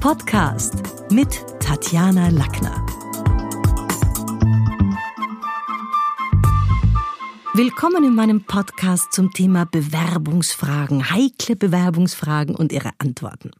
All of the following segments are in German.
Podcast mit Tatjana Lackner. Willkommen in meinem Podcast zum Thema Bewerbungsfragen, heikle Bewerbungsfragen und ihre Antworten.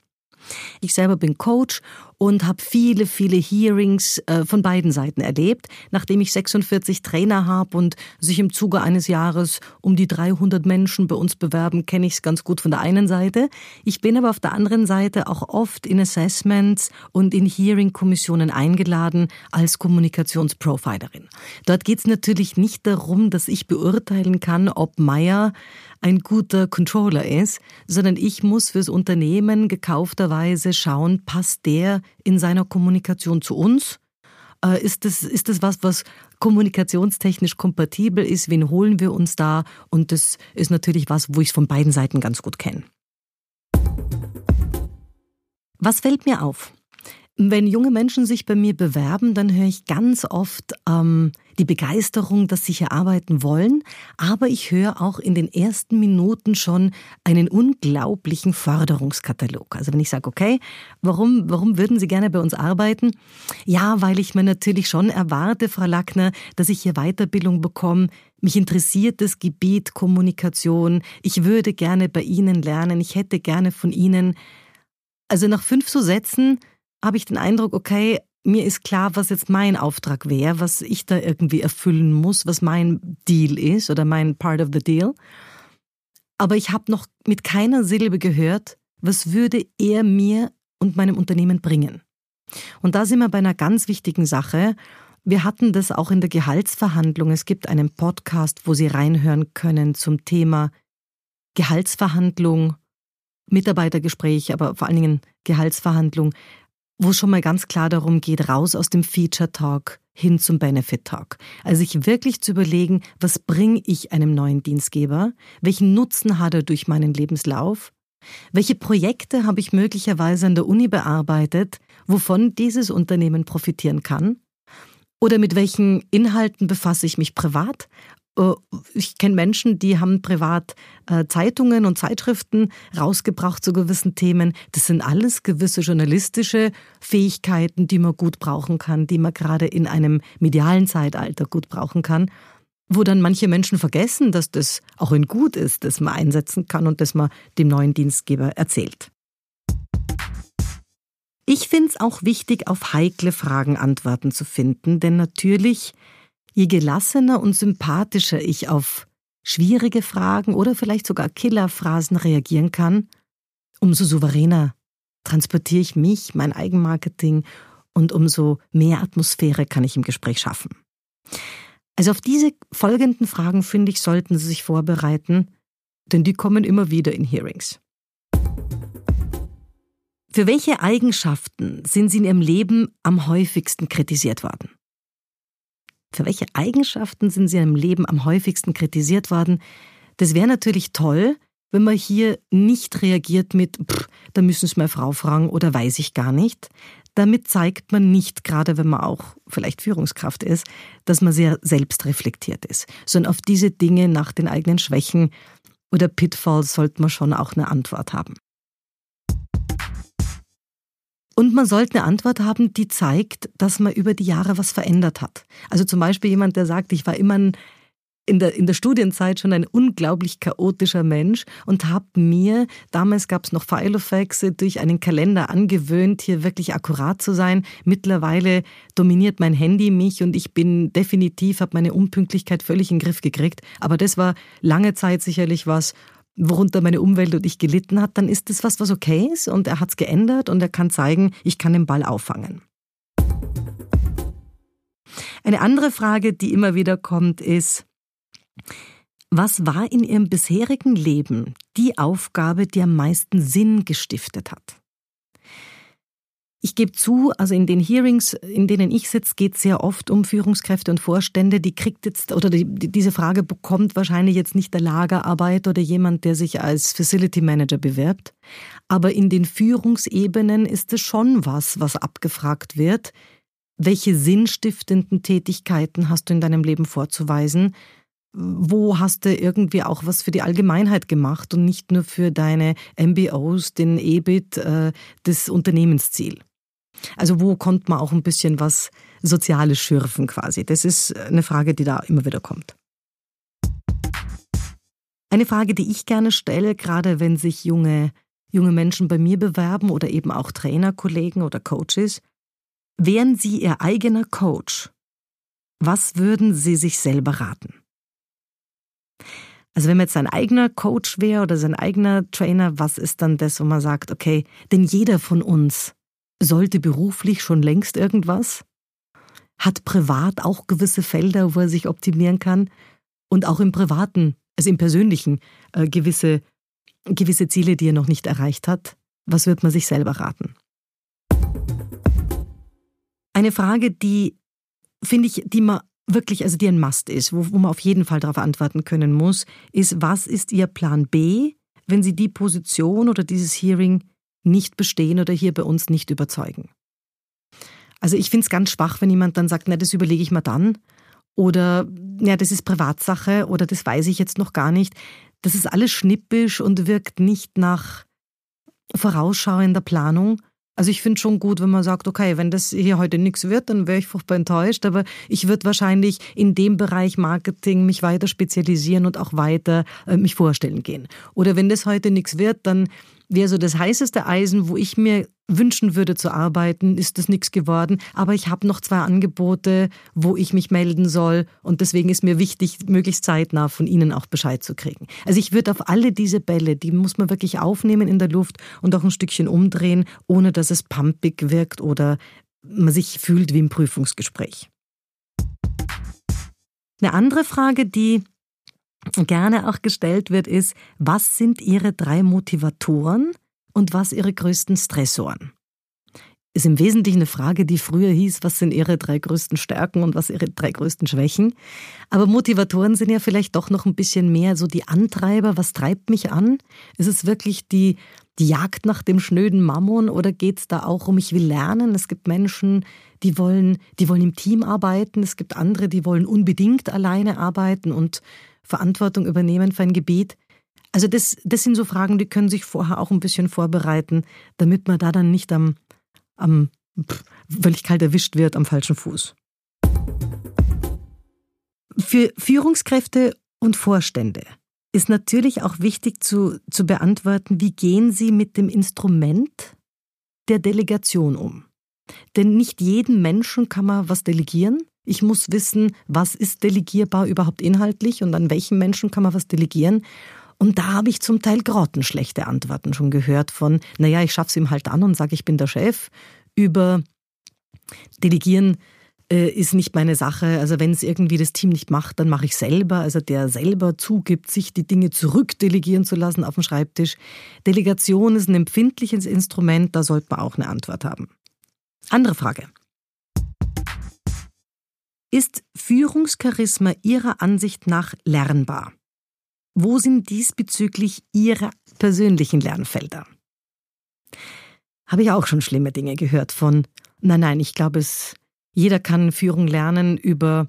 Ich selber bin Coach und habe viele, viele Hearings äh, von beiden Seiten erlebt. Nachdem ich 46 Trainer habe und sich im Zuge eines Jahres um die 300 Menschen bei uns bewerben, kenne ich es ganz gut von der einen Seite. Ich bin aber auf der anderen Seite auch oft in Assessments und in Hearing-Kommissionen eingeladen als Kommunikationsprofilerin. Dort geht es natürlich nicht darum, dass ich beurteilen kann, ob Meier ein guter Controller ist, sondern ich muss fürs Unternehmen gekaufterweise schauen, passt der in seiner Kommunikation zu uns? Äh, ist das, ist das was, was kommunikationstechnisch kompatibel ist? Wen holen wir uns da? Und das ist natürlich was, wo ich es von beiden Seiten ganz gut kenne. Was fällt mir auf? Wenn junge Menschen sich bei mir bewerben, dann höre ich ganz oft ähm, die Begeisterung, dass sie hier arbeiten wollen, aber ich höre auch in den ersten Minuten schon einen unglaublichen Förderungskatalog. Also wenn ich sage, okay, warum, warum würden Sie gerne bei uns arbeiten? Ja, weil ich mir natürlich schon erwarte, Frau Lackner, dass ich hier Weiterbildung bekomme. Mich interessiert das Gebiet Kommunikation. Ich würde gerne bei Ihnen lernen. Ich hätte gerne von Ihnen. Also nach fünf so Sätzen habe ich den Eindruck, okay, mir ist klar, was jetzt mein Auftrag wäre, was ich da irgendwie erfüllen muss, was mein Deal ist oder mein Part of the Deal. Aber ich habe noch mit keiner Silbe gehört, was würde er mir und meinem Unternehmen bringen. Und da sind wir bei einer ganz wichtigen Sache. Wir hatten das auch in der Gehaltsverhandlung. Es gibt einen Podcast, wo Sie reinhören können zum Thema Gehaltsverhandlung, Mitarbeitergespräch, aber vor allen Dingen Gehaltsverhandlung wo schon mal ganz klar darum geht, raus aus dem Feature Talk hin zum Benefit Talk. Also sich wirklich zu überlegen, was bringe ich einem neuen Dienstgeber? Welchen Nutzen hat er durch meinen Lebenslauf? Welche Projekte habe ich möglicherweise an der Uni bearbeitet, wovon dieses Unternehmen profitieren kann? Oder mit welchen Inhalten befasse ich mich privat? Äh, ich kenne Menschen, die haben privat äh, Zeitungen und Zeitschriften rausgebracht zu gewissen Themen. Das sind alles gewisse journalistische Fähigkeiten, die man gut brauchen kann, die man gerade in einem medialen Zeitalter gut brauchen kann, wo dann manche Menschen vergessen, dass das auch ein Gut ist, das man einsetzen kann und das man dem neuen Dienstgeber erzählt. Ich finde es auch wichtig, auf heikle Fragen Antworten zu finden, denn natürlich Je gelassener und sympathischer ich auf schwierige Fragen oder vielleicht sogar Killerphrasen reagieren kann, umso souveräner transportiere ich mich, mein Eigenmarketing und umso mehr Atmosphäre kann ich im Gespräch schaffen. Also auf diese folgenden Fragen, finde ich, sollten Sie sich vorbereiten, denn die kommen immer wieder in Hearings. Für welche Eigenschaften sind Sie in Ihrem Leben am häufigsten kritisiert worden? Für welche Eigenschaften sind Sie im Leben am häufigsten kritisiert worden? Das wäre natürlich toll, wenn man hier nicht reagiert mit, pff, da müssen Sie meine Frau fragen oder weiß ich gar nicht. Damit zeigt man nicht, gerade wenn man auch vielleicht Führungskraft ist, dass man sehr selbstreflektiert ist, sondern auf diese Dinge nach den eigenen Schwächen oder Pitfalls sollte man schon auch eine Antwort haben. Und man sollte eine Antwort haben, die zeigt, dass man über die Jahre was verändert hat. Also zum Beispiel jemand, der sagt, ich war immer ein, in, der, in der Studienzeit schon ein unglaublich chaotischer Mensch und habe mir, damals gab es noch Filofax, durch einen Kalender angewöhnt, hier wirklich akkurat zu sein. Mittlerweile dominiert mein Handy mich und ich bin definitiv, habe meine Unpünktlichkeit völlig in den Griff gekriegt. Aber das war lange Zeit sicherlich was, worunter meine Umwelt und ich gelitten hat, dann ist das was, was okay ist und er hat es geändert und er kann zeigen, ich kann den Ball auffangen. Eine andere Frage, die immer wieder kommt, ist, was war in Ihrem bisherigen Leben die Aufgabe, die am meisten Sinn gestiftet hat? Ich gebe zu, also in den Hearings, in denen ich sitze, geht es sehr oft um Führungskräfte und Vorstände. Die kriegt jetzt, oder die, diese Frage bekommt wahrscheinlich jetzt nicht der Lagerarbeit oder jemand, der sich als Facility Manager bewirbt. Aber in den Führungsebenen ist es schon was, was abgefragt wird. Welche sinnstiftenden Tätigkeiten hast du in deinem Leben vorzuweisen? wo hast du irgendwie auch was für die Allgemeinheit gemacht und nicht nur für deine MBOs, den EBIT, äh, das Unternehmensziel. Also wo konnte man auch ein bisschen was Soziales schürfen quasi? Das ist eine Frage, die da immer wieder kommt. Eine Frage, die ich gerne stelle, gerade wenn sich junge, junge Menschen bei mir bewerben oder eben auch Trainerkollegen oder Coaches, wären Sie Ihr eigener Coach? Was würden Sie sich selber raten? Also wenn man jetzt sein eigener Coach wäre oder sein eigener Trainer, was ist dann das, wo man sagt, okay, denn jeder von uns sollte beruflich schon längst irgendwas, hat privat auch gewisse Felder, wo er sich optimieren kann und auch im privaten, also im persönlichen äh, gewisse, gewisse Ziele, die er noch nicht erreicht hat. Was wird man sich selber raten? Eine Frage, die finde ich, die man wirklich, also die ein Must ist, wo, wo man auf jeden Fall darauf antworten können muss, ist, was ist Ihr Plan B, wenn Sie die Position oder dieses Hearing nicht bestehen oder hier bei uns nicht überzeugen? Also ich finde es ganz schwach, wenn jemand dann sagt, na, das überlege ich mal dann. Oder ja, das ist Privatsache oder das weiß ich jetzt noch gar nicht. Das ist alles schnippisch und wirkt nicht nach vorausschauender Planung, also ich finde schon gut, wenn man sagt, okay, wenn das hier heute nichts wird, dann wäre ich furchtbar enttäuscht, aber ich würde wahrscheinlich in dem Bereich Marketing mich weiter spezialisieren und auch weiter äh, mich vorstellen gehen. Oder wenn das heute nichts wird, dann wäre so das heißeste Eisen, wo ich mir wünschen würde zu arbeiten, ist das nichts geworden. Aber ich habe noch zwei Angebote, wo ich mich melden soll. Und deswegen ist mir wichtig, möglichst zeitnah von Ihnen auch Bescheid zu kriegen. Also ich würde auf alle diese Bälle, die muss man wirklich aufnehmen in der Luft und auch ein Stückchen umdrehen, ohne dass es pumpig wirkt oder man sich fühlt wie im Prüfungsgespräch. Eine andere Frage, die gerne auch gestellt wird, ist, was sind Ihre drei Motivatoren und was Ihre größten Stressoren? Ist im Wesentlichen eine Frage, die früher hieß, was sind Ihre drei größten Stärken und was Ihre drei größten Schwächen? Aber Motivatoren sind ja vielleicht doch noch ein bisschen mehr so die Antreiber. Was treibt mich an? Ist es wirklich die, die Jagd nach dem schnöden Mammon oder geht es da auch um, ich will lernen? Es gibt Menschen, die wollen, die wollen im Team arbeiten. Es gibt andere, die wollen unbedingt alleine arbeiten und Verantwortung übernehmen für ein Gebiet. Also das, das sind so Fragen, die können sich vorher auch ein bisschen vorbereiten, damit man da dann nicht am, am völlig kalt erwischt wird am falschen Fuß. Für Führungskräfte und Vorstände ist natürlich auch wichtig zu, zu beantworten, wie gehen sie mit dem Instrument der Delegation um. Denn nicht jedem Menschen kann man was delegieren. Ich muss wissen, was ist delegierbar überhaupt inhaltlich und an welchen Menschen kann man was delegieren. Und da habe ich zum Teil grottenschlechte Antworten schon gehört von, naja, ich schaff's ihm halt an und sage, ich bin der Chef, über Delegieren äh, ist nicht meine Sache. Also wenn es irgendwie das Team nicht macht, dann mache ich selber. Also der selber zugibt, sich die Dinge zurückdelegieren zu lassen auf dem Schreibtisch. Delegation ist ein empfindliches Instrument, da sollte man auch eine Antwort haben. Andere Frage. Ist Führungscharisma Ihrer Ansicht nach lernbar? Wo sind diesbezüglich Ihre persönlichen Lernfelder? Habe ich auch schon schlimme Dinge gehört von, nein, nein, ich glaube, es, jeder kann Führung lernen über,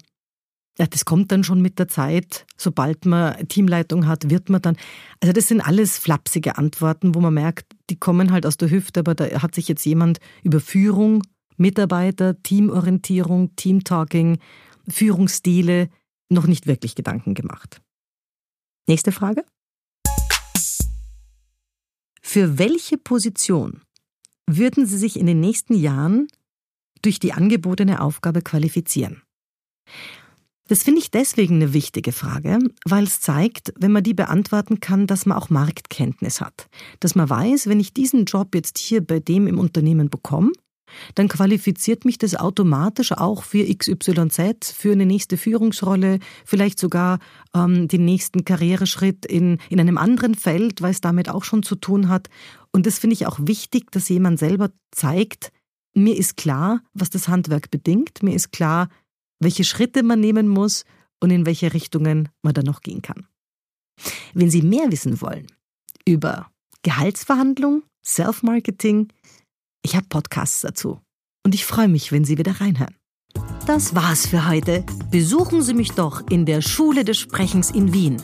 ja, das kommt dann schon mit der Zeit. Sobald man Teamleitung hat, wird man dann. Also, das sind alles flapsige Antworten, wo man merkt, die kommen halt aus der Hüfte, aber da hat sich jetzt jemand über Führung Mitarbeiter, Teamorientierung, Teamtalking, Führungsstile noch nicht wirklich Gedanken gemacht. Nächste Frage. Für welche Position würden Sie sich in den nächsten Jahren durch die angebotene Aufgabe qualifizieren? Das finde ich deswegen eine wichtige Frage, weil es zeigt, wenn man die beantworten kann, dass man auch Marktkenntnis hat. Dass man weiß, wenn ich diesen Job jetzt hier bei dem im Unternehmen bekomme, dann qualifiziert mich das automatisch auch für XYZ, für eine nächste Führungsrolle, vielleicht sogar ähm, den nächsten Karriereschritt in, in einem anderen Feld, weil es damit auch schon zu tun hat. Und das finde ich auch wichtig, dass jemand selber zeigt, mir ist klar, was das Handwerk bedingt, mir ist klar, welche Schritte man nehmen muss und in welche Richtungen man dann noch gehen kann. Wenn Sie mehr wissen wollen über Gehaltsverhandlung, Self-Marketing, ich habe Podcasts dazu. Und ich freue mich, wenn Sie wieder reinhören. Das war's für heute. besuchen Sie mich doch in der Schule des Sprechens in Wien.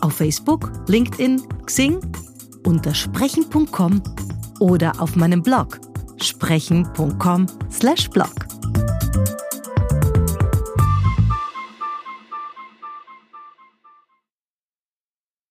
Auf Facebook, LinkedIn, Xing, unter sprechen.com oder auf meinem Blog sprechen.com/blog.